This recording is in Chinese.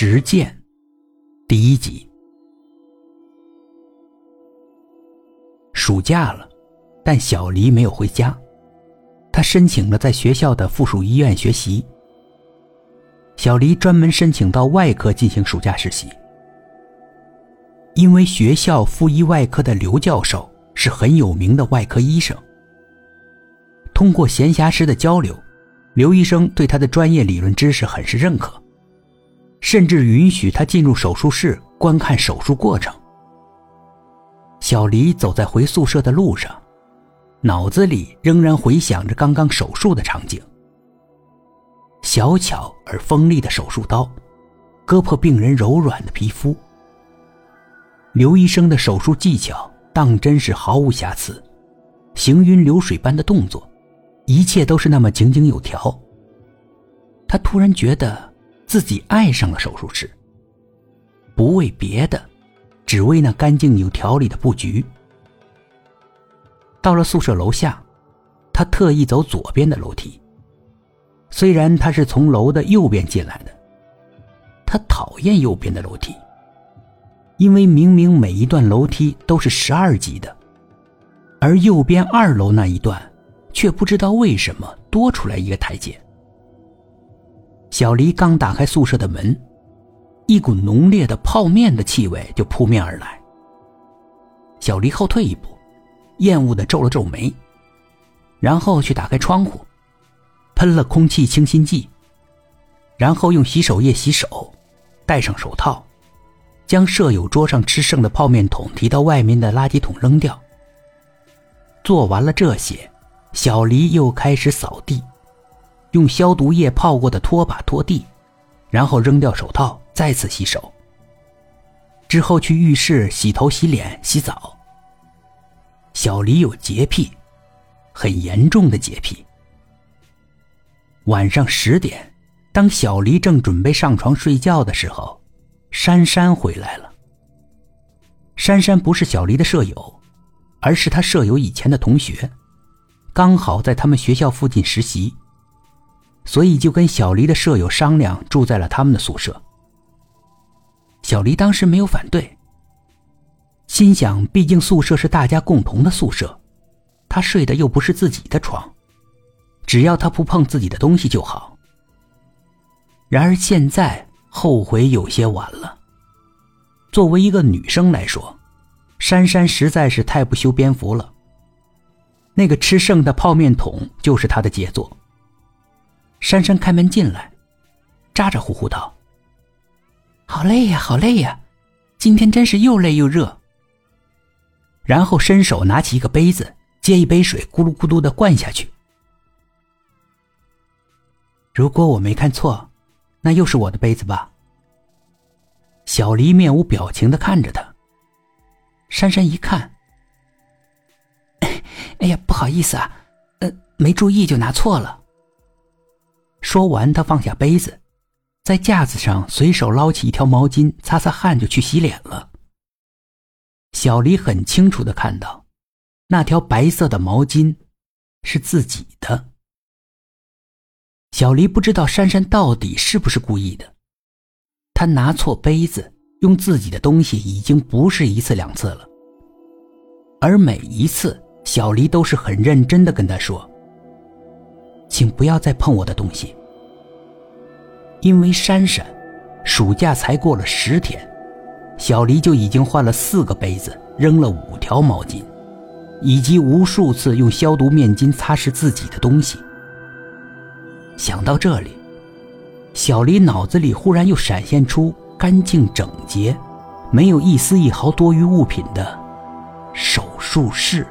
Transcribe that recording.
实践第一集。暑假了，但小黎没有回家，他申请了在学校的附属医院学习。小黎专门申请到外科进行暑假实习，因为学校附医外科的刘教授是很有名的外科医生。通过闲暇时的交流，刘医生对他的专业理论知识很是认可。甚至允许他进入手术室观看手术过程。小黎走在回宿舍的路上，脑子里仍然回想着刚刚手术的场景：小巧而锋利的手术刀，割破病人柔软的皮肤。刘医生的手术技巧当真是毫无瑕疵，行云流水般的动作，一切都是那么井井有条。他突然觉得。自己爱上了手术室，不为别的，只为那干净有条理的布局。到了宿舍楼下，他特意走左边的楼梯。虽然他是从楼的右边进来的，他讨厌右边的楼梯，因为明明每一段楼梯都是十二级的，而右边二楼那一段，却不知道为什么多出来一个台阶。小黎刚打开宿舍的门，一股浓烈的泡面的气味就扑面而来。小黎后退一步，厌恶的皱了皱眉，然后去打开窗户，喷了空气清新剂，然后用洗手液洗手，戴上手套，将舍友桌上吃剩的泡面桶提到外面的垃圾桶扔掉。做完了这些，小黎又开始扫地。用消毒液泡过的拖把拖地，然后扔掉手套，再次洗手。之后去浴室洗头、洗脸、洗澡。小黎有洁癖，很严重的洁癖。晚上十点，当小黎正准备上床睡觉的时候，珊珊回来了。珊珊不是小黎的舍友，而是他舍友以前的同学，刚好在他们学校附近实习。所以就跟小黎的舍友商量，住在了他们的宿舍。小黎当时没有反对，心想，毕竟宿舍是大家共同的宿舍，他睡的又不是自己的床，只要他不碰自己的东西就好。然而现在后悔有些晚了。作为一个女生来说，珊珊实在是太不修边幅了。那个吃剩的泡面桶就是她的杰作。珊珊开门进来，咋咋呼呼道：“好累呀，好累呀，今天真是又累又热。”然后伸手拿起一个杯子，接一杯水，咕噜咕噜的灌下去。如果我没看错，那又是我的杯子吧？小黎面无表情的看着他。珊珊一看，哎呀，不好意思啊，呃，没注意就拿错了。说完，他放下杯子，在架子上随手捞起一条毛巾，擦擦汗就去洗脸了。小黎很清楚的看到，那条白色的毛巾是自己的。小黎不知道珊珊到底是不是故意的，他拿错杯子，用自己的东西已经不是一次两次了，而每一次，小黎都是很认真的跟他说。请不要再碰我的东西，因为珊珊，暑假才过了十天，小黎就已经换了四个杯子，扔了五条毛巾，以及无数次用消毒面巾擦拭自己的东西。想到这里，小黎脑子里忽然又闪现出干净整洁、没有一丝一毫多余物品的手术室。